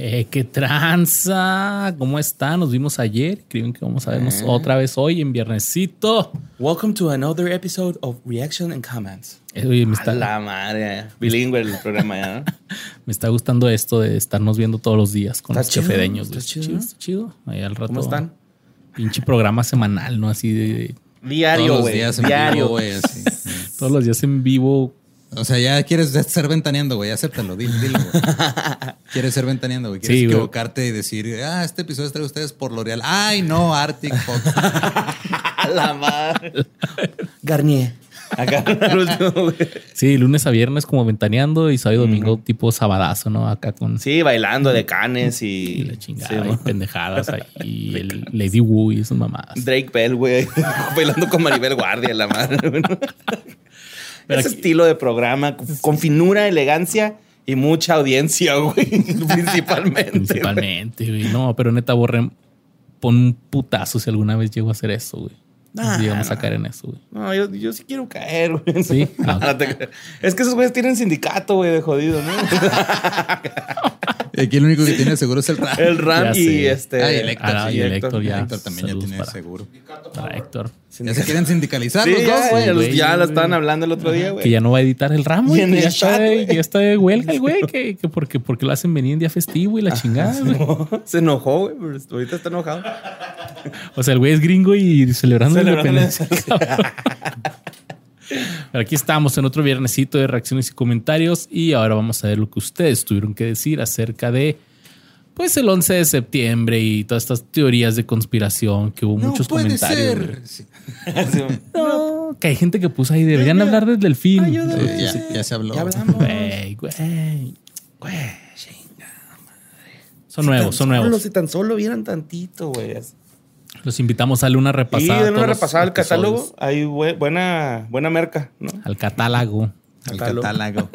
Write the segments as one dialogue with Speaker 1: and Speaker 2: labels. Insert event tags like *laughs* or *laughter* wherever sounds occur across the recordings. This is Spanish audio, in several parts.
Speaker 1: Eh, ¡Qué tranza! ¿Cómo están? Nos vimos ayer. Creen que vamos a vernos otra vez hoy en viernesito.
Speaker 2: Welcome to another episode of Reaction and Comments.
Speaker 1: Eh, oye, me
Speaker 2: A
Speaker 1: está,
Speaker 2: la madre. Bilingüe el programa ya, *laughs* ¿no?
Speaker 1: me está gustando esto de estarnos viendo todos los días con
Speaker 2: Está
Speaker 1: los
Speaker 2: chido,
Speaker 1: chefedeños.
Speaker 2: está
Speaker 1: güey.
Speaker 2: chido, ¿no?
Speaker 1: está chido. Ahí al rato.
Speaker 2: ¿Cómo están?
Speaker 1: Pinche programa semanal, ¿no? Así de
Speaker 2: Diario,
Speaker 3: Todos los
Speaker 2: güey.
Speaker 3: días en
Speaker 2: Diario.
Speaker 3: vivo, güey. *laughs*
Speaker 1: todos los días en vivo.
Speaker 3: O sea, ya quieres ser ventaneando, güey. Acéptalo, dilo, dilo, güey. *laughs* Quieres ser ventaneando, güey. Quieres
Speaker 1: Sí,
Speaker 3: equivocarte y decir, ah, este episodio es traído a ustedes por L'Oreal. Ay, no, Arctic Fox. *laughs*
Speaker 2: A la madre. Garnier. Acá *laughs* último.
Speaker 1: Sí, lunes a viernes como ventaneando y sábado y domingo tipo sabadazo, ¿no? Acá con
Speaker 2: Sí, bailando de canes y.
Speaker 1: y la chingada
Speaker 2: Sí,
Speaker 1: y
Speaker 2: ¿no?
Speaker 1: pendejadas ahí. Y el Lady Wu y esas mamadas.
Speaker 2: Drake Bell, güey. bailando con Maribel Guardia, la madre.
Speaker 1: Pero
Speaker 2: Ese
Speaker 1: aquí-
Speaker 2: estilo de programa, con finura, elegancia y mucha audiencia, *laughs* güey. Principalmente.
Speaker 1: Principalmente, güey. No, pero neta, borren. Pon un putazo si alguna vez llego a hacer eso, güey.
Speaker 2: Nah,
Speaker 1: llegamos a
Speaker 2: no.
Speaker 1: caer en eso, güey.
Speaker 2: No, yo, yo sí quiero caer, güey.
Speaker 1: Sí. *laughs*
Speaker 2: No, no es que esos güeyes tienen sindicato, güey, de jodido, ¿no? *laughs*
Speaker 3: Aquí el único que tiene seguro es el Ram.
Speaker 2: El Ram
Speaker 1: Ya
Speaker 2: y
Speaker 1: sé.
Speaker 2: este.
Speaker 3: Ah, y el Héctor,
Speaker 1: Ah, y el
Speaker 2: Héctor.
Speaker 1: Héctor ya.
Speaker 3: Héctor también ya tiene
Speaker 1: para-
Speaker 3: seguro.
Speaker 1: Para Héctor.
Speaker 3: Ya se quieren sindicalizar
Speaker 2: Sí,
Speaker 3: los dos,
Speaker 2: ya,
Speaker 3: güey.
Speaker 2: ya, los-
Speaker 1: güey,
Speaker 2: ya la
Speaker 1: güey.
Speaker 2: estaban hablando el otro día, güey.
Speaker 1: Que ya no va a editar el ramo,
Speaker 2: Y
Speaker 1: güey.
Speaker 2: en
Speaker 1: que Ya
Speaker 2: el
Speaker 1: está,
Speaker 2: chat,
Speaker 1: de,
Speaker 2: güey.
Speaker 1: que ya está de huelga el güey. Que, que porque, porque lo hacen venir en día festivo y la chingada, güey.
Speaker 2: Se enojó, güey. pero Ahorita está enojado.
Speaker 1: O sea, el güey es gringo y celebrando,
Speaker 2: Celebrando
Speaker 1: la independencia. *laughs* Pero aquí estamos en otro viernesito de reacciones y comentarios y ahora vamos a ver lo que ustedes tuvieron que decir acerca de pues el 11 de septiembre y todas estas teorías de conspiración que hubo
Speaker 3: No
Speaker 1: muchos
Speaker 3: puede
Speaker 1: comentarios.
Speaker 3: ser.
Speaker 1: No, que hay gente que puso ahí, deberían hablar desde el fin.
Speaker 2: Ayúdame.
Speaker 3: ya, ya se habló.
Speaker 2: Ya hablamos.
Speaker 1: Güey, güey, güey. Son
Speaker 2: Si
Speaker 1: nuevos, son
Speaker 2: solo,
Speaker 1: nuevos.
Speaker 2: Si tan solo vieran tantito, güey.
Speaker 1: Los invitamos a darle una repasada.
Speaker 2: una repasada al catálogo. Hay bu- buena, buena merca, ¿no?
Speaker 1: Al catálogo.
Speaker 3: El
Speaker 2: Catálogo.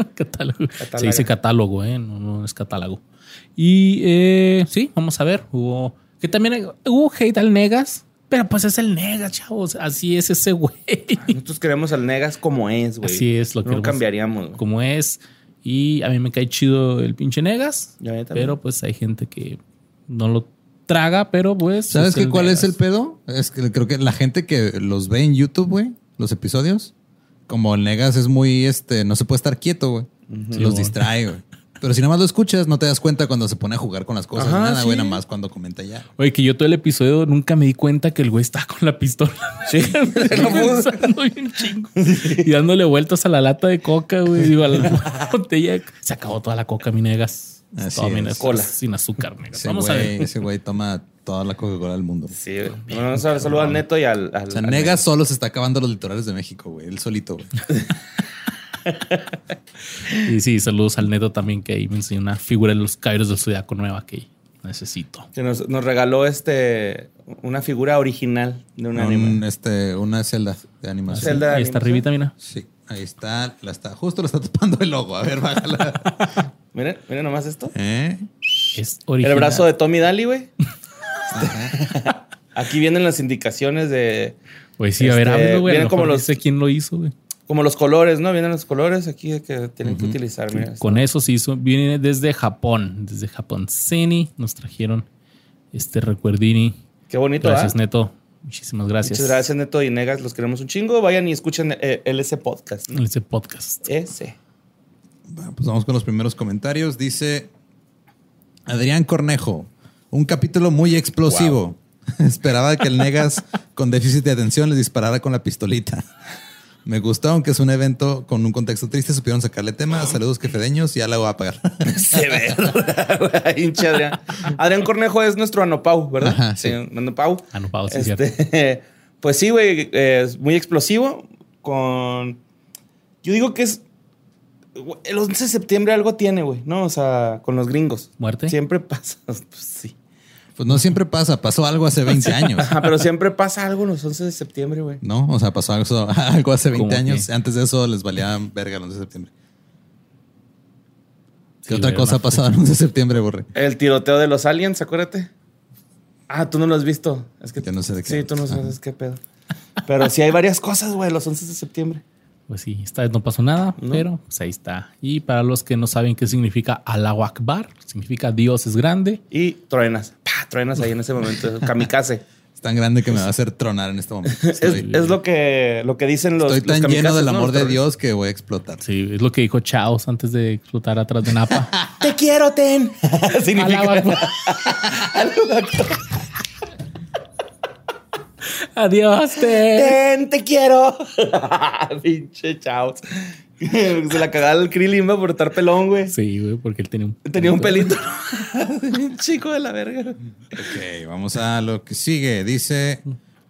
Speaker 2: *laughs*
Speaker 3: catálogo.
Speaker 1: catálogo. Se dice catálogo, ¿eh? No, no es catálogo. Y eh, sí, vamos a ver. Hubo que también hubo hate al Negas, pero pues es el Negas, chavos. Así es ese güey.
Speaker 2: Nosotros queremos al Negas como es, güey.
Speaker 1: Así es, lo
Speaker 2: No
Speaker 1: queremos.
Speaker 2: cambiaríamos, güey.
Speaker 1: Como es. Y a mí me cae chido el pinche Negas, pero pues hay gente que no lo traga, pero pues.
Speaker 3: ¿Sabes qué? ¿Cuál es el pedo? Es que creo que la gente que los ve en YouTube, güey, los episodios, como el Negas es muy, este, no se puede estar quieto, güey.
Speaker 1: Sí,
Speaker 3: los
Speaker 1: güey.
Speaker 3: distrae, güey. Pero si nada más lo escuchas, no te das cuenta cuando se pone a jugar con las cosas.
Speaker 2: Ajá,
Speaker 3: nada, güey,
Speaker 2: sí.
Speaker 3: nada más cuando comenta ya.
Speaker 1: Oye, que yo todo el episodio nunca me di cuenta que el güey estaba con la pistola.
Speaker 2: Sí. *laughs* *laughs*
Speaker 1: Bien chingo. Y dándole vueltas a la lata de coca, güey. Digo, a la *laughs* botella. Se acabó toda la coca, mi negas.
Speaker 3: Así es.
Speaker 2: Cola.
Speaker 1: Sin azúcar, negas.
Speaker 3: Ese
Speaker 1: Vamos a
Speaker 3: güey,
Speaker 1: ver.
Speaker 3: ese güey toma toda la Coca-Cola del mundo.
Speaker 2: Sí, güey. Bueno, vamos a dar saludo al Neto y al... al
Speaker 3: O sea,
Speaker 2: al
Speaker 3: Negas solo se está acabando los litorales de México, güey. Él solito, güey. *laughs*
Speaker 1: Y sí, saludos al neto también, que ahí me enseñó una figura de los caballeros del zodiaco nueva que necesito.
Speaker 2: Que nos, nos regaló este una figura original de un anime.
Speaker 3: Un, este, una celda de animación.
Speaker 2: Zelda. de
Speaker 1: Ahí está
Speaker 2: animación.
Speaker 1: arribita, mira.
Speaker 3: Sí, ahí está, la está, justo lo está tapando el logo. A ver, bájala. *laughs*
Speaker 2: Miren, miren nomás esto.
Speaker 3: ¿Eh?
Speaker 1: Es original.
Speaker 2: El brazo de Tommy Daly, güey. *laughs* *laughs* Aquí vienen las indicaciones de...
Speaker 1: Pues sí, a ver,
Speaker 2: Este,
Speaker 1: háblalo, güey. A
Speaker 2: vienen
Speaker 1: lo
Speaker 2: como
Speaker 1: mejor
Speaker 2: los-
Speaker 1: dice quién lo hizo, güey.
Speaker 2: Como los colores, ¿no? Vienen los colores aquí que tienen que utilizar. Mira,
Speaker 1: Con eso se hizo. Viene desde Japón. Desde Japón. Ceni nos trajeron este recuerdini.
Speaker 2: Qué bonito,
Speaker 1: Gracias,
Speaker 2: ¿ah?
Speaker 1: Neto. Muchísimas gracias.
Speaker 2: Muchas gracias, Neto y Negas. Los queremos un chingo. Vayan y escuchen eh, el ese podcast. ¿no?
Speaker 1: Ese podcast.
Speaker 2: Ese.
Speaker 3: Bueno, pues vamos con los primeros comentarios. Dice Adrián Cornejo, un capítulo muy explosivo. *laughs* Esperaba que el Negas con déficit de atención les disparara con la pistolita. *laughs* Me gustó, aunque es un evento con un contexto triste, supieron sacarle tema. Saludos quefedeños, ya la voy a pagar. *laughs*
Speaker 2: Severo. Hinche Adrián. Adrián Cornejo es nuestro Anopau, ¿verdad?
Speaker 3: Ajá, sí.
Speaker 2: Anopau.
Speaker 1: Anopau, sí,
Speaker 2: Este, Pues sí, güey. Es muy explosivo. Con. Yo digo que es. El 11 de septiembre algo tiene, güey, ¿no? O sea, con los gringos.
Speaker 1: ¿Muerte?
Speaker 2: Siempre pasa. *laughs* Pues sí.
Speaker 3: Pues no siempre pasa, pasó algo hace 20 años.
Speaker 2: Ajá, *laughs* pero siempre pasa algo los 11 de septiembre, güey.
Speaker 3: ¿No? O sea, pasó algo, *laughs* algo hace 20
Speaker 1: ¿Cómo
Speaker 3: años.
Speaker 1: qué?
Speaker 3: Antes de eso les valía verga el 11 de septiembre. ¿Qué
Speaker 1: Sí,
Speaker 3: otra cosa ha pasado el 11 de septiembre, Borre?
Speaker 2: El tiroteo de los aliens, acuérdate. Ah, tú no lo has visto. Es que
Speaker 3: Yo no sé de qué
Speaker 2: Sí, tú no sabes qué pedo. Pero sí hay varias cosas, güey, los 11 de septiembre.
Speaker 1: Pues sí, esta vez no pasó nada,
Speaker 2: No.
Speaker 1: pero pues ahí está. Y para los que no saben qué significa Allahu Akbar, significa Dios es grande.
Speaker 2: Y truenas. Pa, truenas ahí en ese momento. *laughs* Kamikaze.
Speaker 3: Es tan grande que me va a hacer tronar en este momento.
Speaker 2: Es,
Speaker 3: Estoy,
Speaker 2: es lo que lo que dicen los.
Speaker 3: estoy
Speaker 2: los
Speaker 3: tan lleno del amor de. Dios que voy a explotar.
Speaker 1: Sí, es lo que dijo Chaos antes de explotar atrás de Napa. *laughs*
Speaker 2: Te quiero, Ten. *laughs* Significa.
Speaker 1: Allahu Akbar. *laughs* Adiós, te.
Speaker 2: Ten, te quiero. *laughs* Pinche chavos. *laughs* Se la cagaba el Krillin va por estar pelón, güey.
Speaker 1: Sí, güey, porque él tenía un.
Speaker 2: Tenía un pelito. Un chico de la verga.
Speaker 3: Ok, vamos a lo que sigue. Dice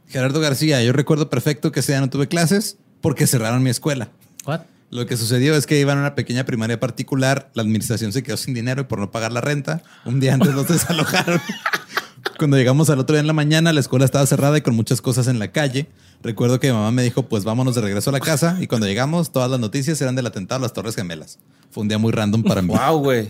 Speaker 3: Gerardo García, yo recuerdo perfecto que ese día no tuve clases porque cerraron mi escuela.
Speaker 1: What?
Speaker 3: Lo que sucedió es que iban a una pequeña primaria particular, la administración se quedó sin dinero y por no pagar la renta, un día antes los desalojaron. Cuando llegamos al otro día en la mañana, la escuela estaba cerrada y con muchas cosas en la calle. Recuerdo que mi mamá me dijo, pues vámonos de regreso a la casa. Y cuando llegamos, todas las noticias eran del atentado a las Torres Gemelas. Fue un día muy random para mí.
Speaker 2: Wow, güey.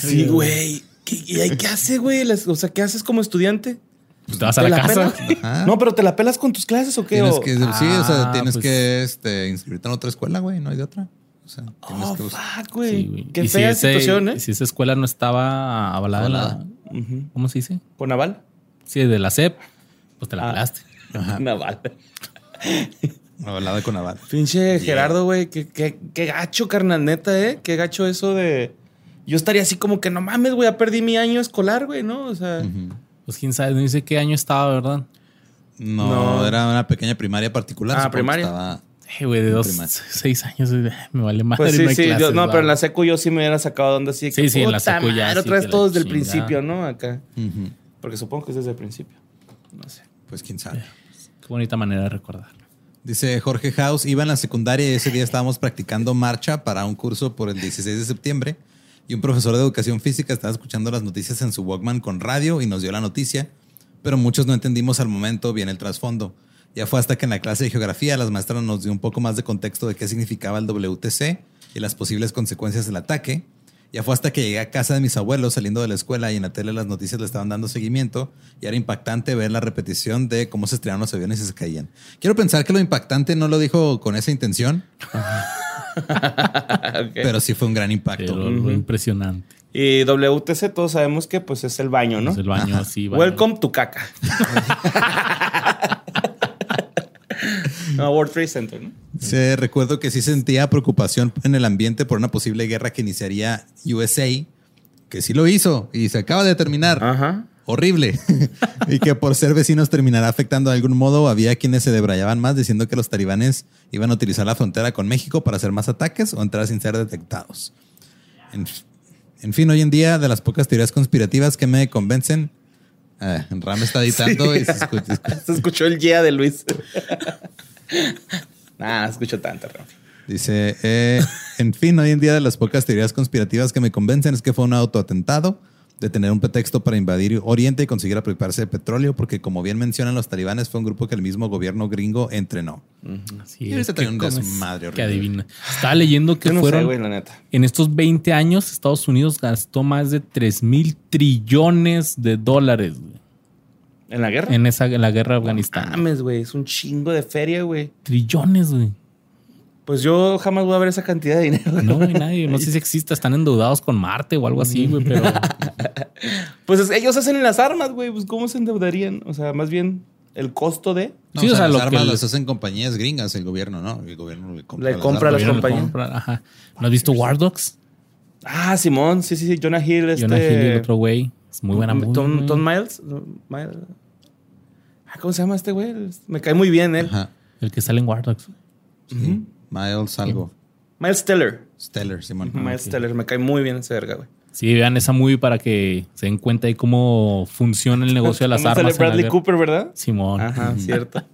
Speaker 2: Sí, güey. ¿Qué, y ahí qué hace, güey? O sea, ¿qué haces como estudiante?
Speaker 1: Pues te vas a
Speaker 2: ¿Te
Speaker 1: la,
Speaker 2: la
Speaker 1: casa.
Speaker 2: No, pero ¿te la pelas con tus clases o qué?
Speaker 3: Tienes que, sí, o sea,
Speaker 1: Ah,
Speaker 3: tienes
Speaker 1: pues-
Speaker 3: que este, inscribirte en otra escuela, güey, no hay de otra. O sea, tienes
Speaker 2: Oh,
Speaker 3: que buscar.
Speaker 2: fuck, güey.
Speaker 1: Sí, güey.
Speaker 2: Qué
Speaker 1: Y si
Speaker 2: fea
Speaker 1: ese-
Speaker 2: situación, ¿eh?
Speaker 1: Si esa escuela no estaba avalada, la- ¿cómo se dice?
Speaker 2: ¿Con Naval?
Speaker 1: Sí, de la SEP, pues te la
Speaker 2: Ah.
Speaker 1: pelaste.
Speaker 3: Ajá. *laughs*
Speaker 2: Naval.
Speaker 3: Hablada con Naval.
Speaker 2: Pinche Gerardo, güey. Qué, qué, qué gacho, carnal, neta, ¿eh? Qué gacho eso de... Yo estaría así como que no mames, güey, ya perdí mi año escolar, güey, ¿no? O sea...
Speaker 1: Pues quién sabe, no dice qué año estaba, ¿verdad?
Speaker 3: No,
Speaker 2: No.
Speaker 3: era una pequeña primaria particular.
Speaker 2: Ah, primaria.
Speaker 3: Estaba...
Speaker 1: Eh, güey, de dos,
Speaker 3: Primaria.
Speaker 1: seis años, me vale madre.
Speaker 2: Pues sí,
Speaker 1: no hay
Speaker 2: sí, yo-
Speaker 1: clases,
Speaker 2: no,
Speaker 1: va.
Speaker 2: pero en la secu yo sí me hubiera sacado de onda así.
Speaker 1: Sí,
Speaker 2: que,
Speaker 1: sí, en la secu ya sí
Speaker 2: otra vez todo desde el principio, ¿no? Acá.
Speaker 3: Ujú.
Speaker 2: Porque supongo que es desde el principio. No sé.
Speaker 3: Pues quién sabe.
Speaker 1: Qué bonita manera de recordar.
Speaker 3: Dice Jorge House, iba en la secundaria y ese día estábamos practicando marcha para un curso por el 16 de septiembre y un profesor de educación física estaba escuchando las noticias en su Walkman con radio y nos dio la noticia, pero muchos no entendimos al momento bien el trasfondo. Ya fue hasta que en la clase de geografía las maestras nos dio un poco más de contexto de qué significaba el WTC y las posibles consecuencias del ataque. Ya fue hasta que llegué a casa de mis abuelos saliendo de la escuela y en la tele las noticias le estaban dando seguimiento y era impactante ver la repetición de cómo se estrellaban los aviones y se caían. Quiero pensar que lo impactante no lo dijo con esa intención, *laughs* pero sí fue un gran impacto.
Speaker 1: Pero impresionante.
Speaker 2: Y WTC todos sabemos que pues es el baño, ¿no?
Speaker 1: Es el baño así. baño.
Speaker 2: Welcome to caca. *laughs* no, World Trade Center, ¿no?
Speaker 3: Sí, recuerdo que sí sentía preocupación en el ambiente por una posible guerra que iniciaría USA, que sí lo hizo y se acaba de terminar.
Speaker 2: Ajá.
Speaker 3: Horrible. *laughs* y que por ser vecinos terminará afectando de algún modo. Había quienes se debrayaban más diciendo que los talibanes iban a utilizar la frontera con México para hacer más ataques o entrar sin ser detectados. En, en fin, hoy en día, de las pocas teorías conspirativas que me convencen, eh, Ram está editando y se escucha. *laughs*
Speaker 2: Se escuchó el yeah de Luis. *laughs* *laughs* nah, no escucho tanto, Rafi.
Speaker 3: Dice, eh, en fin, hoy en día de las pocas teorías conspirativas que me convencen es que fue un autoatentado de tener un pretexto para invadir Oriente y conseguir apropiarse de petróleo, porque como bien mencionan los talibanes, fue un grupo que el mismo gobierno gringo entrenó.
Speaker 1: Así
Speaker 3: Y
Speaker 1: es.
Speaker 3: ahorita trae
Speaker 1: ¿Qué
Speaker 3: un desmadre
Speaker 1: Que adivina. Estaba leyendo que
Speaker 2: no
Speaker 1: fueron
Speaker 2: sé, güey, la neta.
Speaker 1: en estos 20 años Estados Unidos gastó más de 3 mil trillones de dólares güey,
Speaker 2: ¿En la guerra?
Speaker 1: en esa en la guerra de Afganistán.
Speaker 2: Mames, güey. Es un chingo de feria, güey.
Speaker 1: Trillones, güey.
Speaker 2: Pues yo jamás voy a ver esa cantidad de dinero. güey.
Speaker 1: No, *laughs* hay nadie. No sé si existe. Están endeudados con Marte o algo así, güey, pero *laughs*
Speaker 2: Pues es- ellos hacen las armas, güey. Pues cómo se endeudarían. O sea, más bien el costo de.
Speaker 3: No,
Speaker 1: Sí,
Speaker 3: o
Speaker 1: o
Speaker 3: sea,
Speaker 1: sea,
Speaker 3: las
Speaker 1: lo que
Speaker 3: armas
Speaker 1: les-
Speaker 3: las hacen compañías gringas, el gobierno, ¿no? El gobierno le compra,
Speaker 2: Le compra
Speaker 3: armas.
Speaker 2: las
Speaker 1: le
Speaker 2: compañías.
Speaker 1: compra, ajá. ¿No has visto War Dogs?
Speaker 2: Ah, Simón. Sí, sí, sí. Jonah Hill. Este...
Speaker 1: Jonah Hill y el otro güey. Es muy buena movie,
Speaker 2: Tom,
Speaker 1: güey.
Speaker 2: Tom Miles. Miles. Ah, ¿Cómo se llama este güey? Me cae muy bien él.
Speaker 3: Ajá.
Speaker 1: El que sale en War Dogs.
Speaker 3: Sí. Miles algo.
Speaker 2: Miles Teller.
Speaker 3: Stellar, Simón.
Speaker 2: Miles Teller. Me cae muy bien ese verga, güey.
Speaker 1: Sí, vean esa movie para que se den cuenta de cómo funciona el negocio de *laughs* las
Speaker 2: ¿Cómo sale
Speaker 1: armas. en la
Speaker 2: Bradley
Speaker 1: guerra.
Speaker 2: Cooper, ¿verdad?
Speaker 1: Simón.
Speaker 2: Ajá, cierto.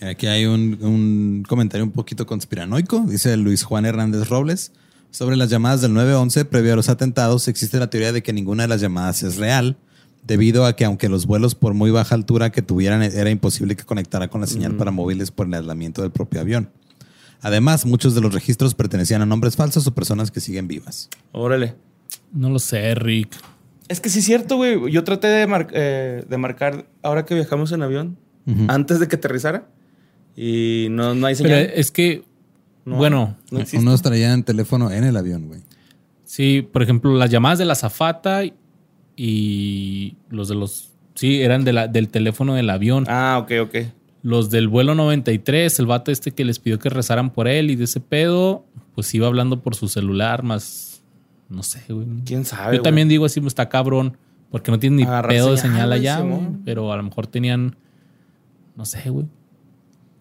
Speaker 3: Aquí hay un, un comentario un poquito conspiranoico, dice Luis Juan Hernández Robles. Sobre las llamadas del 911 previo a los atentados, existe la teoría de que ninguna de las llamadas es real, debido a que aunque los vuelos por muy baja altura que tuvieran era imposible que conectara con la señal para móviles por el aislamiento del propio avión. Además, muchos de los registros pertenecían a nombres falsos o personas que siguen vivas.
Speaker 2: Órale.
Speaker 1: No lo sé, Rick.
Speaker 2: Es que sí es cierto, güey. Yo traté de, mar- eh, de marcar ahora que viajamos en avión, antes de que aterrizara. Y no, no hay
Speaker 1: Pero
Speaker 2: señal.
Speaker 1: es que
Speaker 2: No,
Speaker 1: Bueno,
Speaker 2: no.
Speaker 3: Unos traían teléfono en el avión, güey.
Speaker 1: Sí, por ejemplo, las llamadas de la zafata y los de los. Sí, eran de la, del teléfono del avión.
Speaker 2: Ah, ok, ok.
Speaker 1: Los del vuelo 93, el vato este que les pidió que rezaran por él y de ese pedo, pues iba hablando por su celular, más. No sé, güey.
Speaker 2: ¿Quién sabe?
Speaker 1: Yo
Speaker 2: güey?
Speaker 1: también digo así, está cabrón, porque no tienen ni pedo de
Speaker 2: señal,
Speaker 1: señal
Speaker 2: güey,
Speaker 1: allá, güey, pero a lo mejor tenían. No sé, güey.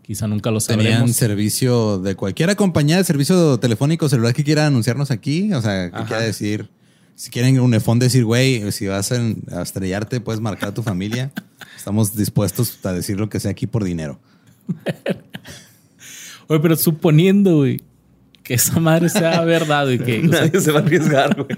Speaker 1: Quizá nunca lo
Speaker 3: Tenían
Speaker 1: sabremos.
Speaker 3: servicio de cualquier compañía de servicio telefónico celular que quiera anunciarnos aquí. O sea, que quiera decir, si quieren un iPhone decir, güey, si vas a, estrellarte, puedes marcar a tu familia. *laughs* Estamos dispuestos a decir lo que sea aquí por dinero. *laughs*
Speaker 1: Oye, pero suponiendo, güey, que esa madre sea *laughs* verdad, güey, que. o sea,
Speaker 2: Nadie se va a arriesgar, güey.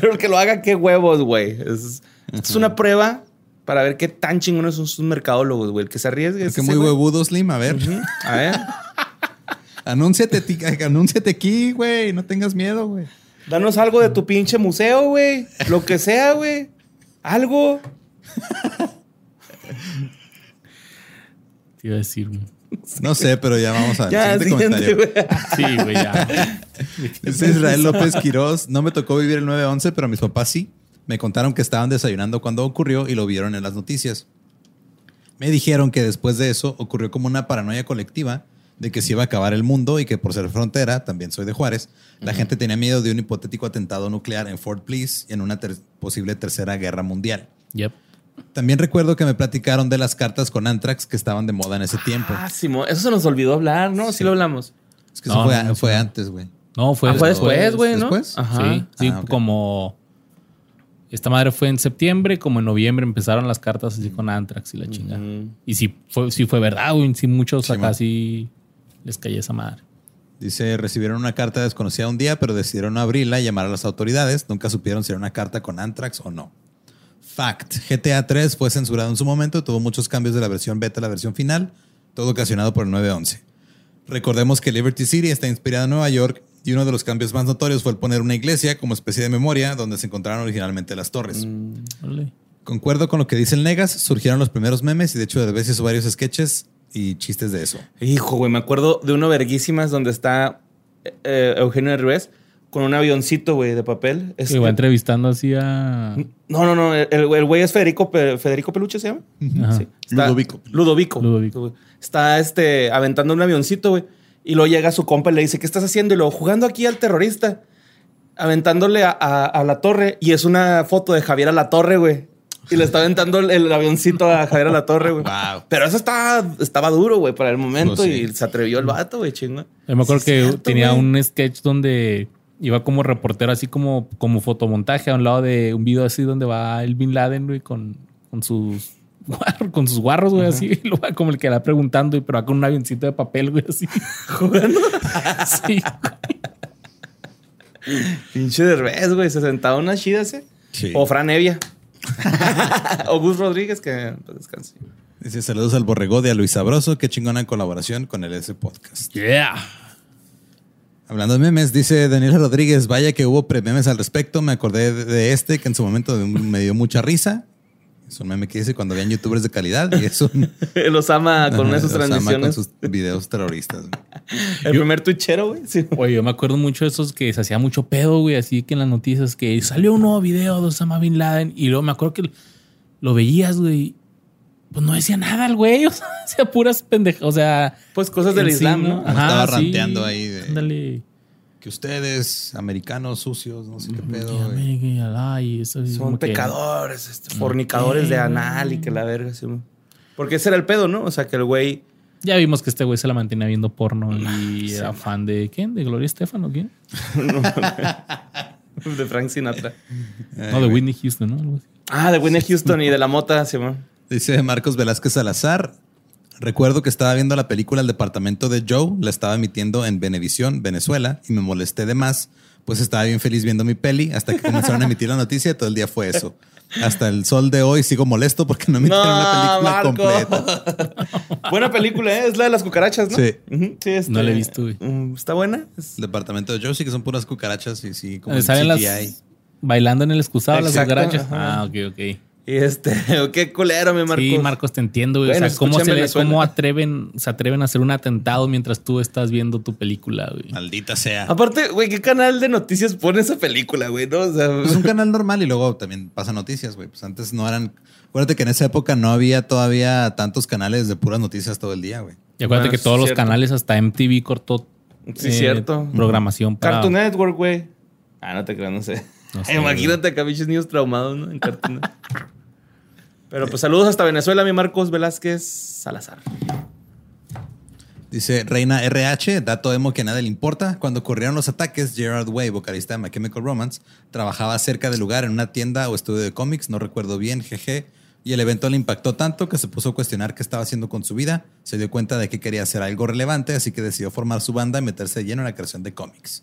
Speaker 2: Pero que lo haga, qué huevos, güey. Es, es una prueba para ver qué tan chingones son sus mercadólogos, güey. El que se arriesgue. es
Speaker 3: Que muy
Speaker 2: güey.
Speaker 3: huevudo, Slim. A ver.
Speaker 2: A ver. *laughs*
Speaker 3: anúnciate, anúnciate aquí, güey. No tengas miedo, güey.
Speaker 2: Danos algo de tu pinche museo, güey. Lo que sea, güey. Algo.
Speaker 1: te iba a decir, güey.
Speaker 3: No sé, pero ya vamos al
Speaker 2: Ya,
Speaker 3: siguiente
Speaker 2: siguiente.
Speaker 1: Sí, güey, ya. *laughs*
Speaker 3: Dice Israel López Quiroz. No me tocó vivir el 9-11, pero mis papás sí. Me contaron que estaban desayunando cuando ocurrió y lo vieron en las noticias. Me dijeron que después de eso ocurrió como una paranoia colectiva de que se iba a acabar el mundo y que por ser frontera, también soy de Juárez, la gente tenía miedo de un hipotético atentado nuclear en Fort Bliss y en una ter- posible tercera guerra mundial.
Speaker 1: Yep.
Speaker 3: También recuerdo que me platicaron de las cartas con Antrax que estaban de moda en ese tiempo.
Speaker 2: Ah. Eso se nos olvidó hablar, ¿no? Sí, lo hablamos.
Speaker 3: Es que eso
Speaker 1: No,
Speaker 3: fue,
Speaker 1: no, no,
Speaker 3: fue
Speaker 1: sí.
Speaker 3: antes, güey.
Speaker 1: No, fue,
Speaker 2: Ah, fue después, güey, ¿no?
Speaker 3: ¿Después?
Speaker 2: Ajá.
Speaker 1: Sí, sí,
Speaker 3: Ah,
Speaker 1: como. Esta madre fue en septiembre, como en noviembre empezaron las cartas así con Antrax y la chingada. Y sí fue, sí fue verdad, güey. Sí, muchos
Speaker 3: Sí,
Speaker 1: acá sí les cayó esa madre.
Speaker 3: Dice, recibieron una carta desconocida un día, pero decidieron abrirla y llamar a las autoridades. Nunca supieron si era una carta con Antrax o no. Fact, GTA 3 fue censurado en su momento, tuvo muchos cambios de la versión beta a la versión final, todo ocasionado por el 911. Recordemos que Liberty City está inspirada en Nueva York y uno de los cambios más notorios fue el poner una iglesia como especie de memoria donde se encontraron originalmente las torres.
Speaker 1: Órale.
Speaker 3: Concuerdo con lo que dice el Negas, surgieron los primeros memes y de hecho de veces varios sketches y chistes de eso.
Speaker 2: Hijo, güey, me acuerdo de uno verguísimas donde está eh, Eugenio Derbez con un avioncito, güey, de papel. Es-
Speaker 1: Que va entrevistando así a.
Speaker 2: No, no, no. El el güey es Federico, Pe- Federico Peluche, ¿se llama? Sí. Está-
Speaker 3: Ludovico.
Speaker 2: Ludovico.
Speaker 1: Ludovico.
Speaker 2: Está este, aventando un avioncito, güey. Y luego llega su compa y le dice, ¿qué estás haciendo? Y luego jugando aquí al terrorista, aventándole a, a- a la torre. Y es una foto de Javier a la torre, güey. Y le está aventando el, el avioncito a Javier a la torre, güey.
Speaker 3: Wow.
Speaker 2: Pero eso estaba, estaba duro, güey, para el momento.
Speaker 3: Pues sí.
Speaker 2: Y se atrevió el vato, güey, chingo.
Speaker 1: Yo me acuerdo
Speaker 2: Sí,
Speaker 1: que
Speaker 2: cierto,
Speaker 1: tenía un sketch donde iba como reportero, así como, como fotomontaje a un lado de un video así donde va el Bin Laden, güey, con, con sus guarros, con sus guarros, güey, así. Y *laughs* lo va como el que va preguntando, y pero va con un avioncito de papel, güey, así. *laughs*
Speaker 2: Jugando. *laughs*
Speaker 1: Sí.
Speaker 2: Pinche Derbez, güey. Se sentaba una chida ese.
Speaker 3: Sí.
Speaker 2: O Fran Evia. o Gus Rodríguez, que pues, descanse.
Speaker 3: Dice saludos al borrego de a Luis Sabroso, qué chingona colaboración con el S Podcast.
Speaker 1: Yeah.
Speaker 3: Hablando de memes, dice Daniela Rodríguez, vaya que hubo pre-memes al respecto, me acordé de este que en su momento me dio mucha risa. Es un meme que dice cuando vean youtubers de calidad y es un... *laughs*
Speaker 2: Los ama con
Speaker 3: ama
Speaker 2: transiciones.
Speaker 3: Con sus videos terroristas. *laughs*
Speaker 2: El primer tuichero, güey. Sí.
Speaker 1: Oye, yo me acuerdo mucho de esos que se hacía mucho pedo, güey, así que en las noticias que salió un nuevo video de Osama Bin Laden y luego me acuerdo que lo veías, güey. Pues no decía nada el güey, *laughs* o sea, puras pendejas, o sea...
Speaker 2: Pues cosas del
Speaker 1: sí,
Speaker 2: Islam, ¿no?
Speaker 3: Estaba ranteando ahí de-
Speaker 1: Ándale.
Speaker 3: Que ustedes, americanos sucios, no sé qué pedo.
Speaker 1: Y
Speaker 3: güey.
Speaker 1: América y Alá y eso es
Speaker 2: Son
Speaker 1: que-
Speaker 2: pecadores, este, fornicadores de anal y que la verga. sí. Porque ese era el pedo, ¿no? O sea, que el güey.
Speaker 1: Ya vimos que este güey se la mantenía viendo porno y
Speaker 2: Ah,
Speaker 1: era fan de ¿quién? ¿De Gloria Estefan o quién? *laughs*
Speaker 2: de Frank Sinatra.
Speaker 1: no, de Whitney Houston, ¿no? Algo así.
Speaker 2: Ah, de Whitney Houston y de la mota, sí, man.
Speaker 3: Dice Marcos Velázquez Salazar. Recuerdo que estaba viendo la película El departamento de Joe, la estaba emitiendo en Venevisión, Venezuela, y me molesté de más, pues estaba bien feliz viendo mi peli hasta que comenzaron a emitir la noticia y todo el día fue eso. Hasta el sol de hoy sigo molesto porque no emitieron la película completa. *laughs*
Speaker 2: Buena película, ¿eh? Es la de las cucarachas, ¿no?
Speaker 3: Sí.
Speaker 2: Sí este,
Speaker 1: No la he visto, güey.
Speaker 2: mm, ¿Está buena? Es-
Speaker 3: El departamento de Joe sí que son puras cucarachas y sí, como
Speaker 1: Donde
Speaker 3: en
Speaker 1: salen las bailando en el excusado las cucarachas.
Speaker 2: ajá.
Speaker 1: Ah, ok, ok.
Speaker 2: Y este, *laughs* qué culero, mi Marcos.
Speaker 1: Sí, Marcos, te entiendo, güey.
Speaker 2: Bueno,
Speaker 1: o sea,
Speaker 2: se
Speaker 1: ¿cómo, se cómo atreven, se atreven a hacer un atentado mientras tú estás viendo tu película, güey?
Speaker 3: Maldita sea.
Speaker 2: Aparte, güey, ¿qué canal de noticias pone esa película, güey? ¿No? O sea,
Speaker 3: Es un *laughs* canal normal y luego también pasa noticias, güey. Pues antes no eran. Acuérdate que en esa época no había todavía tantos canales de puras noticias todo el día, güey.
Speaker 1: Y acuérdate
Speaker 2: Ah,
Speaker 1: que todos los
Speaker 2: cierto.
Speaker 1: canales, hasta MTV cortó
Speaker 2: Sí,
Speaker 1: eh,
Speaker 2: cierto.
Speaker 1: programación para.
Speaker 2: Cartoon Network, güey. Ah, no te creo, no sé.
Speaker 1: No *laughs* sé,
Speaker 2: Imagínate acá, bichos niños traumados, ¿no? En Cartoon Network. Pero pues saludos hasta Venezuela, mi Marcos Velázquez Salazar.
Speaker 3: Dice Reina RH, dato emo que a nadie le importa. Cuando ocurrieron los ataques, Gerard Way, vocalista de My Chemical Romance, trabajaba cerca del lugar en una tienda o estudio de cómics, no recuerdo bien, jeje. Y el evento le impactó tanto que se puso a cuestionar qué estaba haciendo con su vida. Se dio cuenta de que quería hacer algo relevante, así que decidió formar su banda y meterse de lleno en la creación de cómics.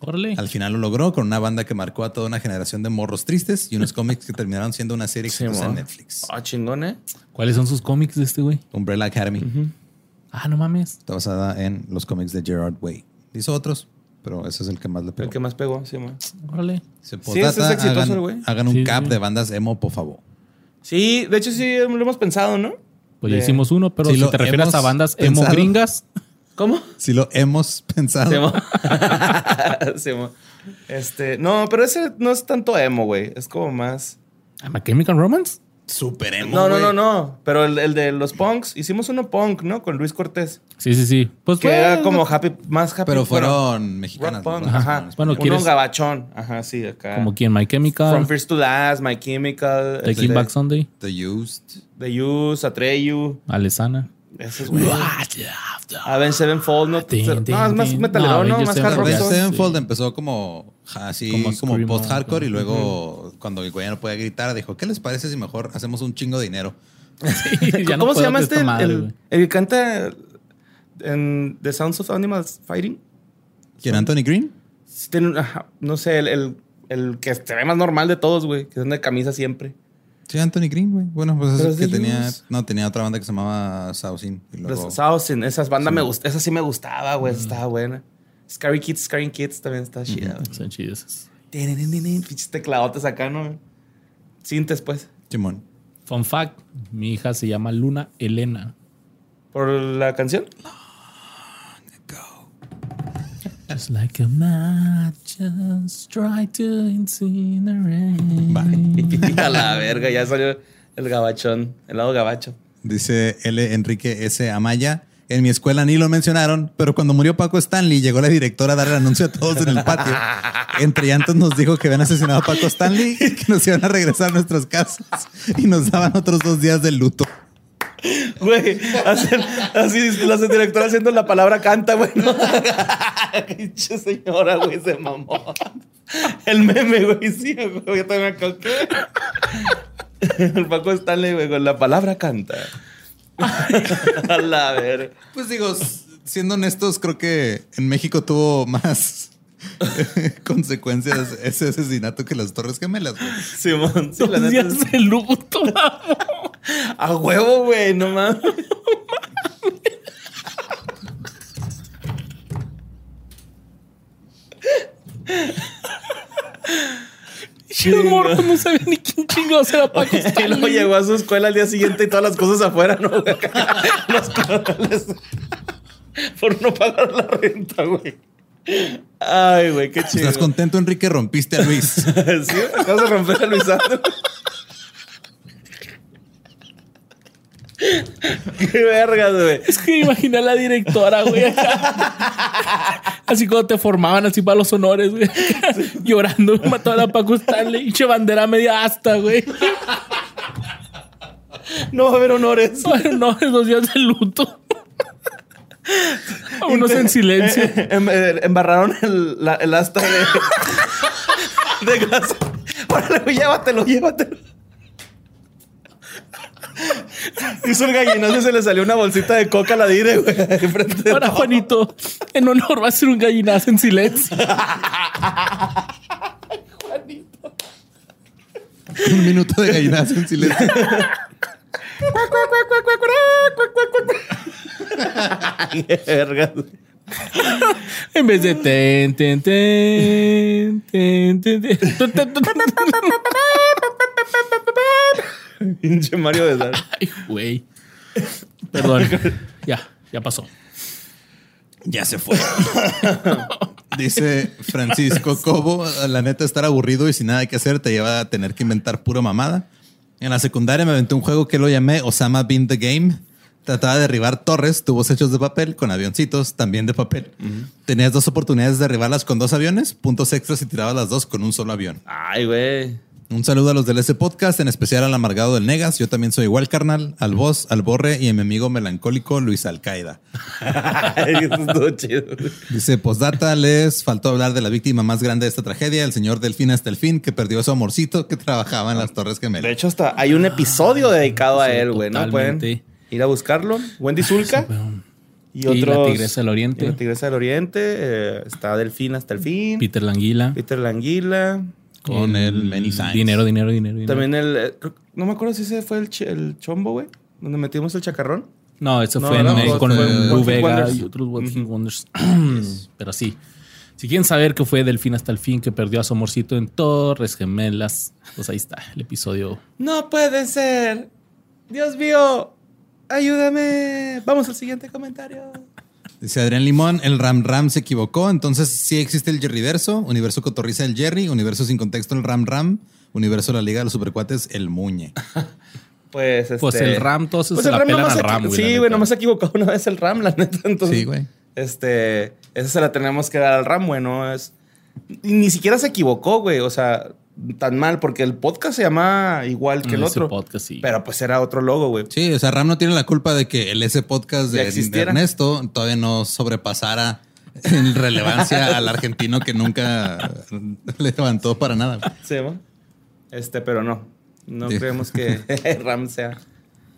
Speaker 1: Órale.
Speaker 3: Al final lo logró con una banda que marcó a toda una generación de morros tristes y unos *laughs* cómics que terminaron siendo una serie
Speaker 2: Sí,
Speaker 3: exitosa en. Netflix.
Speaker 2: Ah, chingón, ¿eh?
Speaker 1: ¿Cuáles son sus cómics de este güey?
Speaker 3: Umbrella Academy.
Speaker 1: Ah, no mames.
Speaker 3: Está basada en los cómics de Gerard Way. Hizo otros, pero ese es el que más le pegó.
Speaker 2: El que más pegó, sí, mo.
Speaker 1: Órale.
Speaker 3: Se
Speaker 2: Sí, ese es exitoso güey.
Speaker 3: hagan un
Speaker 1: Sí,
Speaker 3: cap
Speaker 1: sí.
Speaker 3: de bandas emo, por favor.
Speaker 2: Sí, de hecho sí lo hemos pensado, ¿no?
Speaker 1: Pues ya hicimos uno, pero
Speaker 3: Sí,
Speaker 1: si te refieres a bandas emo
Speaker 3: pensado.
Speaker 1: gringas, *laughs*
Speaker 2: ¿Cómo?
Speaker 3: Si lo hemos pensado.
Speaker 2: Sí, mo. Sí, *laughs* mo. Este, no, pero ese no es tanto emo, güey. Es como más.
Speaker 1: ¿A My Chemical Romance?
Speaker 3: Super emo.
Speaker 2: No, no, no, no. Pero el, el de los punks, hicimos uno punk, ¿no? Con Luis Cortés.
Speaker 1: Sí, sí, sí. Pues
Speaker 2: Que
Speaker 1: fue-
Speaker 2: era como happy, más happy.
Speaker 3: Pero
Speaker 2: bueno,
Speaker 3: fueron mexicanas.
Speaker 2: rock punk,
Speaker 3: ¿no?
Speaker 2: ajá.
Speaker 1: Bueno,
Speaker 2: Uno
Speaker 1: ¿quieres-
Speaker 2: gabachón. Ajá, sí, acá.
Speaker 1: como quien My Chemical,
Speaker 2: From First to Last, My Chemical.
Speaker 1: Taking
Speaker 2: este,
Speaker 1: Back Sunday,
Speaker 3: The Used.
Speaker 2: The Use, Atreyu.
Speaker 1: Alesana.
Speaker 2: Esos, güey. Avenged Sevenfold, ¿no?
Speaker 1: Tin,
Speaker 2: no, es más
Speaker 1: tin.
Speaker 2: metalero,
Speaker 1: No,
Speaker 2: Más hard
Speaker 1: Sevenfold
Speaker 2: rock.
Speaker 3: Avenged
Speaker 1: sí.
Speaker 3: Sevenfold empezó como así,
Speaker 1: Como
Speaker 3: como,
Speaker 1: screamo,
Speaker 3: post-hardcore y luego cuando el güey ya no podía gritar dijo, ¿qué les parece si mejor hacemos un chingo de dinero? *laughs*
Speaker 1: Ya no
Speaker 2: ¿Cómo se
Speaker 1: puedo
Speaker 2: llama
Speaker 1: con
Speaker 2: este? El,
Speaker 1: madre,
Speaker 2: el-
Speaker 1: güey.
Speaker 2: el que canta en The Sounds of Animals Fighting.
Speaker 3: ¿Quién, Anthony Green?
Speaker 2: Sí, tiene un- ajá, no sé, el, el, el que se ve más normal de todos, güey. Que anda de camisa siempre.
Speaker 3: Sí, Anthony Green, güey. Bueno, pues es que tenía... No, tenía otra banda que se llamaba Saucin. Luego...
Speaker 2: Saucin, esas bandas me gust- esa sí me gustaba, güey. esa Estaba buena. Scary Kids, Scary Kids también está chida, güey.
Speaker 1: Son
Speaker 2: tin, Pinches tecladotes acá, ¿no? Sintes, pues.
Speaker 3: Simón.
Speaker 1: Fun fact, mi hija se llama Luna Elena.
Speaker 2: ¿Por la canción?
Speaker 1: Just like a match, just try to incinerate. *laughs*
Speaker 2: A la verga, ya salió el gabachón, el lado gabacho.
Speaker 3: Dice L. Enrique S. Amaya. En mi escuela ni lo mencionaron, pero cuando murió Paco Stanley, llegó la directora a dar el anuncio a todos en el patio. *laughs* Entre llantos nos dijo que habían asesinado a Paco Stanley y que nos iban a regresar a nuestras casas y nos daban otros dos días de luto.
Speaker 2: Güey, hacen- así la directora haciendo la palabra canta, güey. ¿no? *laughs* Señora, güey, se mamó. El meme, güey, sí, güey. Yo también me acabo- ¿qué? El Paco Stanley, güey, con la palabra canta. *laughs* A la ver.
Speaker 3: Pues digo, siendo honestos, creo que en México tuvo más *laughs* consecuencias ese asesinato que las Torres Gemelas. güey.
Speaker 2: Simón, sí, la neta.
Speaker 1: de luto.
Speaker 2: A huevo, güey, no mames. *laughs*
Speaker 1: Chido morro, no sabía ni quién chingados era Paco
Speaker 2: Y luego
Speaker 1: Stanley. *laughs*
Speaker 2: llegó a su escuela al día siguiente y todas las cosas afuera, ¿no? güey? Los corrales. Por no pagar la renta, güey. Ay, güey, qué chido.
Speaker 3: ¿Estás contento, Enrique? Rompiste a Luis. *laughs*
Speaker 2: sí, acabas de romper a Luisandro. *laughs* qué vergas, güey.
Speaker 1: Es que imaginé a la directora, güey. Así como te formaban así para los honores, güey. Llorando, mató a la Paco Stanley. Che bandera media asta, güey.
Speaker 2: No va a haber honores.
Speaker 1: No, es dos días de luto. A *laughs* unos en silencio.
Speaker 2: Em- em- embarraron el, la- el asta de, *laughs* de gas. Órale, llévatelo, llévatelo. *laughs* Hizo el gallinazo y se le salió una bolsita de coca a la dire, güey.
Speaker 1: Ahora. Juanito, en honor va a ser un gallinazo en silencio.
Speaker 3: Un minuto de gallinazo en silencio.
Speaker 1: En vez de ten, ten, ten, ten, ten, ten.
Speaker 2: Pinche Mario de Dar.
Speaker 1: Ay, güey. Perdón. ya, ya pasó.
Speaker 3: Ya se fue. *laughs* Dice Francisco Cobo, la neta estar aburrido y sin nada que hacer te lleva a tener que inventar pura mamada. En la secundaria me aventé un juego que lo llamé Osama Bin the Game. Trataba de derribar torres, tubos hechos de papel, con avioncitos, también de papel. Tenías dos oportunidades de derribarlas con dos aviones, puntos extras y tirabas las dos con un solo avión.
Speaker 2: Ay, güey.
Speaker 3: Un saludo a los del S Podcast, en especial al amargado del Negas. Yo también soy igual, carnal, al Boss, al Borre y a mi amigo melancólico Luis Alcaida. *laughs*
Speaker 2: Ay, eso estuvo chido.
Speaker 3: Dice, postdata, les faltó hablar de la víctima más grande de esta tragedia, el señor Delfín hasta el fin, que perdió a su amorcito que trabajaba en las Torres
Speaker 2: De
Speaker 3: Gemelas.
Speaker 2: hecho, hasta hay un episodio dedicado a él, güey, ¿no? Pueden. Ir a buscarlo. Wendy Zulka. Y,
Speaker 1: Y la
Speaker 2: otros-
Speaker 1: Tigresa del Oriente.
Speaker 2: y la Tigresa del Oriente. eh, está Delfín hasta el fin.
Speaker 1: Peter Languila.
Speaker 2: Peter Languila.
Speaker 3: Con el Many Signs.
Speaker 1: Dinero, dinero, dinero. dinero.
Speaker 2: También el. eh, no me acuerdo si ese fue el, ch- el chombo, güey. Donde metimos el chacarrón.
Speaker 1: No, eso
Speaker 2: No,
Speaker 1: fue en,
Speaker 2: no,
Speaker 1: con el Vega y otros Hit Wonders. *clears throat* Pero sí. Si quieren saber qué fue Delfín hasta el fin, que perdió a su amorcito en Torres Gemelas, pues ahí está el episodio.
Speaker 2: No puede ser. Dios mío. Ayúdame. Vamos al siguiente comentario.
Speaker 3: Dice Adrián Limón, el Ram Ram se equivocó, entonces sí existe el Jerryverso, universo cotorriza el Jerry, universo sin contexto el Ram Ram, universo la Liga de los Supercuates el Muñe. *laughs*
Speaker 2: Pues, este,
Speaker 1: Pues el Ram, todos
Speaker 2: pues
Speaker 1: se
Speaker 2: el
Speaker 1: la
Speaker 2: Ram
Speaker 1: pelan al
Speaker 2: se
Speaker 1: Ram, güey.
Speaker 2: Sí, güey, nomás se equivocó una vez el Ram, la neta. Entonces,
Speaker 3: Sí, güey.
Speaker 2: Este, esa se la tenemos que dar al Ram, güey, no es. ni siquiera se equivocó, güey. O sea, tan mal, porque el podcast se llama igual que el
Speaker 1: Ese
Speaker 2: otro.
Speaker 1: podcast, sí.
Speaker 2: Pero pues era otro logo, güey.
Speaker 3: Sí, o sea, Ram no tiene la culpa de que el ese podcast
Speaker 2: Ya
Speaker 3: de, de
Speaker 2: existiera.
Speaker 3: Ernesto todavía no sobrepasara *laughs* en relevancia al argentino que nunca le levantó para nada.
Speaker 2: Sí, ¿no? Este, pero no. No
Speaker 3: Sí.
Speaker 2: creemos que *laughs* Ram sea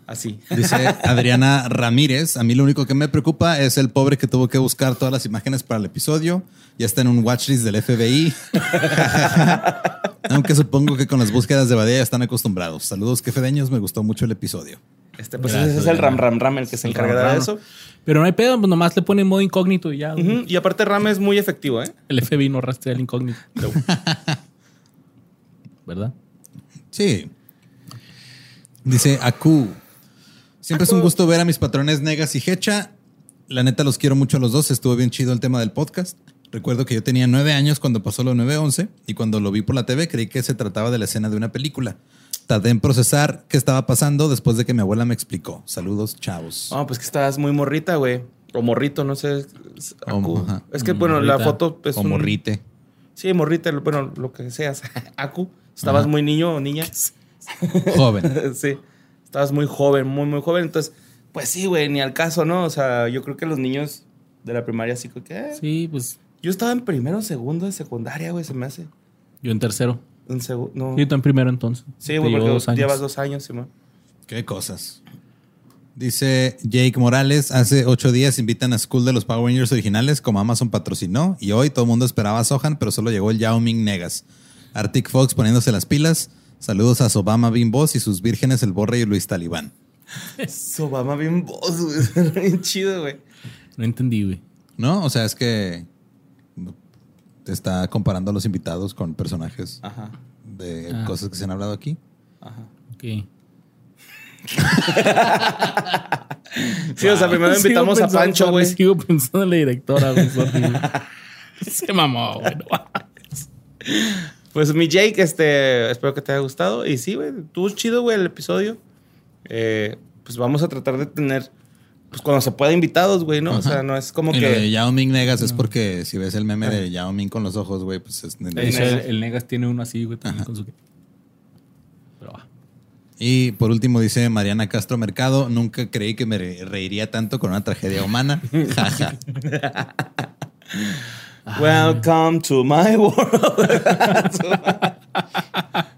Speaker 2: así.
Speaker 3: Dice Adriana Ramírez, a mí lo único que me preocupa es el pobre que tuvo que buscar todas las imágenes para el episodio. Ya está en un watchlist del FBI. *laughs* Aunque supongo que con las búsquedas de Badía ya están acostumbrados. Saludos, quefedeños. Me gustó mucho el episodio.
Speaker 2: Este, pues
Speaker 1: Gracias,
Speaker 2: ese es el Ram. Ram Ram el que se
Speaker 1: El
Speaker 2: encarga
Speaker 1: Ram
Speaker 2: de eso.
Speaker 1: Pero no hay pedo, pues nomás le ponen modo incógnito y ya.
Speaker 2: Y aparte Ram es muy efectivo, ¿eh?
Speaker 1: El FBI no rastrea el incógnito. *laughs* ¿Verdad?
Speaker 3: Sí. Dice Aku. Siempre es un gusto ver a mis patrones Negas y Hecha. La neta los quiero mucho a los dos. Estuvo bien chido el tema del podcast. Recuerdo que yo tenía nueve años cuando pasó lo 911 y cuando lo vi por la TV creí que se trataba de la escena de una película. Tardé en procesar qué estaba pasando después de que mi abuela me explicó. Saludos, chavos.
Speaker 2: No, pues que estabas muy morrita, güey. O morrito, no sé. Es,
Speaker 3: O-.
Speaker 2: Es que, bueno, la
Speaker 1: Morrita.
Speaker 2: foto es
Speaker 3: o
Speaker 2: un-
Speaker 3: morrite.
Speaker 2: Sí, morrita, bueno, lo que seas. *laughs* Aku. Estabas
Speaker 3: Ajá.
Speaker 2: muy niño o niña. *laughs*
Speaker 3: Joven. *laughs*
Speaker 2: sí. Estabas muy joven, muy, muy joven. Entonces, pues sí, güey, ni al caso, ¿no? O sea, yo creo que los niños de la primaria como que... eh.
Speaker 1: Sí, pues
Speaker 2: Yo estaba en primero o segundo de secundaria, güey, se me hace.
Speaker 1: yo en tercero.
Speaker 2: En segundo... No.
Speaker 1: Sí, tú en primero entonces.
Speaker 2: Sí, güey, porque
Speaker 1: dos años.
Speaker 2: llevas dos años, Simón.
Speaker 3: Qué cosas. Dice Jake Morales, hace ocho días invitan a School de los Power Rangers originales como Amazon patrocinó y hoy todo el mundo esperaba a Sohan, pero solo llegó el Yao Ming Negas. Arctic Fox poniéndose las pilas. Saludos a Sobama Boss y sus vírgenes el Borre y Luis Talibán. *laughs*
Speaker 2: Obama bien voz, güey. *laughs* bien chido, güey.
Speaker 1: No entendí, güey.
Speaker 3: ¿No? O sea, es que está comparando a los invitados con personajes
Speaker 2: Ajá,
Speaker 3: de
Speaker 1: Ah.
Speaker 3: cosas que se han hablado aquí.
Speaker 2: ajá.
Speaker 1: Ok.
Speaker 2: Sí, o sea, primero *laughs*
Speaker 1: Sigo
Speaker 2: invitamos a Pancho, güey.
Speaker 1: Sigo pensando en la directora, güey. *laughs* Se mamó, güey.
Speaker 2: Pues mi Jake, este, espero que te haya gustado. Y sí, güey, estuvo chido, güey, el episodio. Eh, pues vamos a tratar de tener, pues cuando se pueda, invitados, güey, ¿no? O sea, no es como
Speaker 3: y lo de
Speaker 2: que...
Speaker 3: Yao Ming Negas es porque si ves el meme de Yao Ming con los ojos, güey, pues es...
Speaker 1: El, el Negas tiene uno así, güey, también con su... Pero va.
Speaker 3: Y por último dice Mariana Castro Mercado, nunca creí que me re- reiría tanto con una tragedia humana. *laughs* Jaja. *laughs*
Speaker 2: Welcome to my world. *laughs*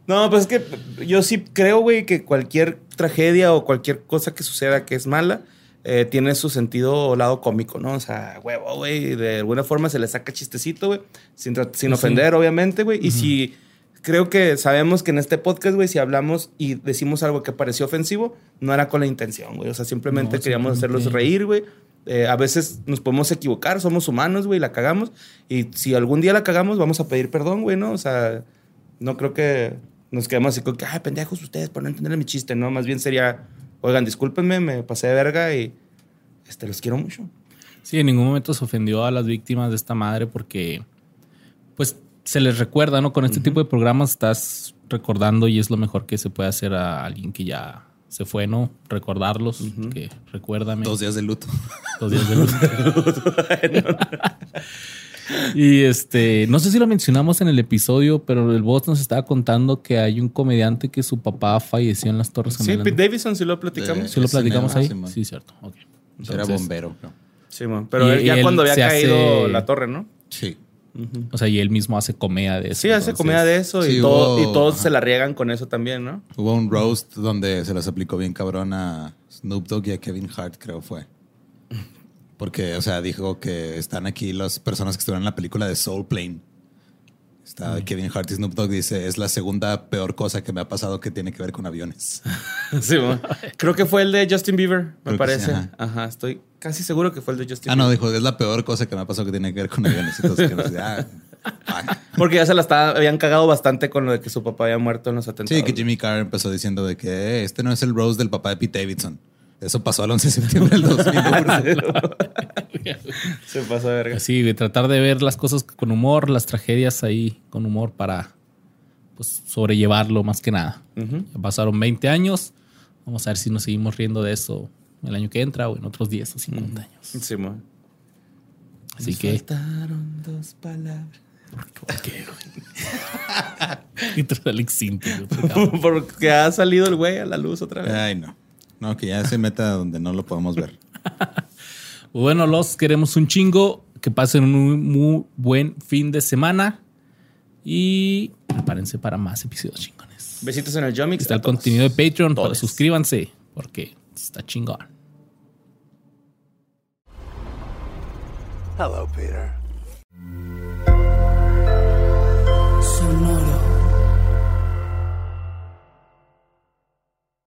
Speaker 2: no, pues es que yo sí creo, güey, que cualquier tragedia o cualquier cosa que suceda que es mala, eh, tiene su sentido lado cómico, ¿no? O sea, huevo, güey, de alguna forma se le saca chistecito, güey, sin, sin
Speaker 1: Sí.
Speaker 2: ofender, obviamente, güey. Y si creo que sabemos que en este podcast, güey, si hablamos y decimos algo que pareció ofensivo, no era con la intención, güey. O sea, simplemente
Speaker 1: No,
Speaker 2: queríamos hacerlos
Speaker 1: simplemente-
Speaker 2: reír, güey. Eh, a veces nos podemos equivocar, somos humanos, güey, la cagamos. Y si algún día la cagamos, vamos a pedir perdón, güey, ¿no? O sea, no creo que nos quedamos así como que, ay, pendejos ustedes por no entender mi chiste, ¿no? Más bien sería, oigan, discúlpenme, me pasé de verga y este, los quiero mucho.
Speaker 1: Sí, en ningún momento se ofendió a las víctimas de esta madre porque, pues, se les recuerda, ¿no? Con este tipo de programas estás recordando y es lo mejor que se puede hacer a alguien que ya se fue, ¿no? Recordarlos, que recuérdame.
Speaker 3: Dos días de luto.
Speaker 1: Dos días de luto. *laughs* *laughs* y este, no sé si lo mencionamos en el episodio, pero el boss nos estaba contando que hay un comediante que su papá falleció en las Torres
Speaker 2: Sí,
Speaker 1: Gemelas.
Speaker 2: Pete
Speaker 1: ¿no?
Speaker 2: Davidson sí lo platicamos.
Speaker 1: ¿Sí lo platicamos
Speaker 3: Sí,
Speaker 1: ahí? Sí, cierto. Ok.
Speaker 3: Era
Speaker 1: Entonces,
Speaker 3: bombero. creo.
Speaker 2: Sí, man. Pero
Speaker 1: Y
Speaker 2: él ya
Speaker 1: él
Speaker 2: cuando había caído
Speaker 1: hace-
Speaker 2: la torre, ¿no?
Speaker 3: Sí.
Speaker 1: O sea, y él mismo hace comedia de eso.
Speaker 2: Sí, hace
Speaker 1: entonces-
Speaker 2: comedia de eso y,
Speaker 3: sí,
Speaker 2: todo-
Speaker 3: hubo-
Speaker 2: y todos
Speaker 3: ajá.
Speaker 2: se la riegan con eso también, ¿no?
Speaker 3: Hubo un roast donde se las aplicó bien cabrón a Snoop Dogg y a Kevin Hart, creo fue. Porque, o sea, dijo que están aquí las personas que estuvieron en la película de Soul Plane. Está Kevin Hart y Snoop Dogg dice, es la segunda peor cosa que me ha pasado que tiene que ver con aviones. *laughs*
Speaker 2: Sí, man. *laughs* Creo que fue el de Justin Bieber, me
Speaker 3: Creo
Speaker 2: parece.
Speaker 3: sí,
Speaker 2: ajá.
Speaker 3: ajá.
Speaker 2: estoy casi seguro que fue el de Justin
Speaker 3: ah, no,
Speaker 2: Bieber.
Speaker 3: dijo, es la peor cosa que me ha pasado que tiene que ver con aviones. Entonces, que no ah. *laughs*
Speaker 2: Porque ya se la estaba, habían cagado bastante con lo de que su papá había muerto en los atentados.
Speaker 3: Sí, que Jimmy Carr empezó diciendo de que "Eh, este no es el roast del papá de Pete Davidson. Eso pasó el 11 de septiembre del 2001. *laughs*
Speaker 2: se pasa de verga.
Speaker 1: Sí, de tratar de ver las cosas con humor, las tragedias ahí con humor para pues, sobrellevarlo más que nada.
Speaker 2: Ujú.
Speaker 1: Ya pasaron 20 años. Vamos a ver si nos seguimos riendo de eso el año que entra o en otros 10 o 50 años.
Speaker 2: Sí, man.
Speaker 1: Así
Speaker 2: Nos
Speaker 1: que.
Speaker 2: faltaron dos palabras.
Speaker 1: ¿Por qué, güey? *laughs* Y güey. *laughs*
Speaker 2: Porque ha salido el güey a la luz otra vez.
Speaker 3: Ay, no. No, que ya se meta donde no lo podemos ver. *laughs*
Speaker 1: Bueno, los queremos un chingo. Que pasen un muy, muy buen fin de semana. Y prepárense para más episodios chingones.
Speaker 2: Besitos en el Jomix.
Speaker 1: Está el
Speaker 2: todos.
Speaker 1: contenido de Patreon.
Speaker 2: Todes.
Speaker 1: suscríbanse porque está chingón.
Speaker 4: Hello, Peter.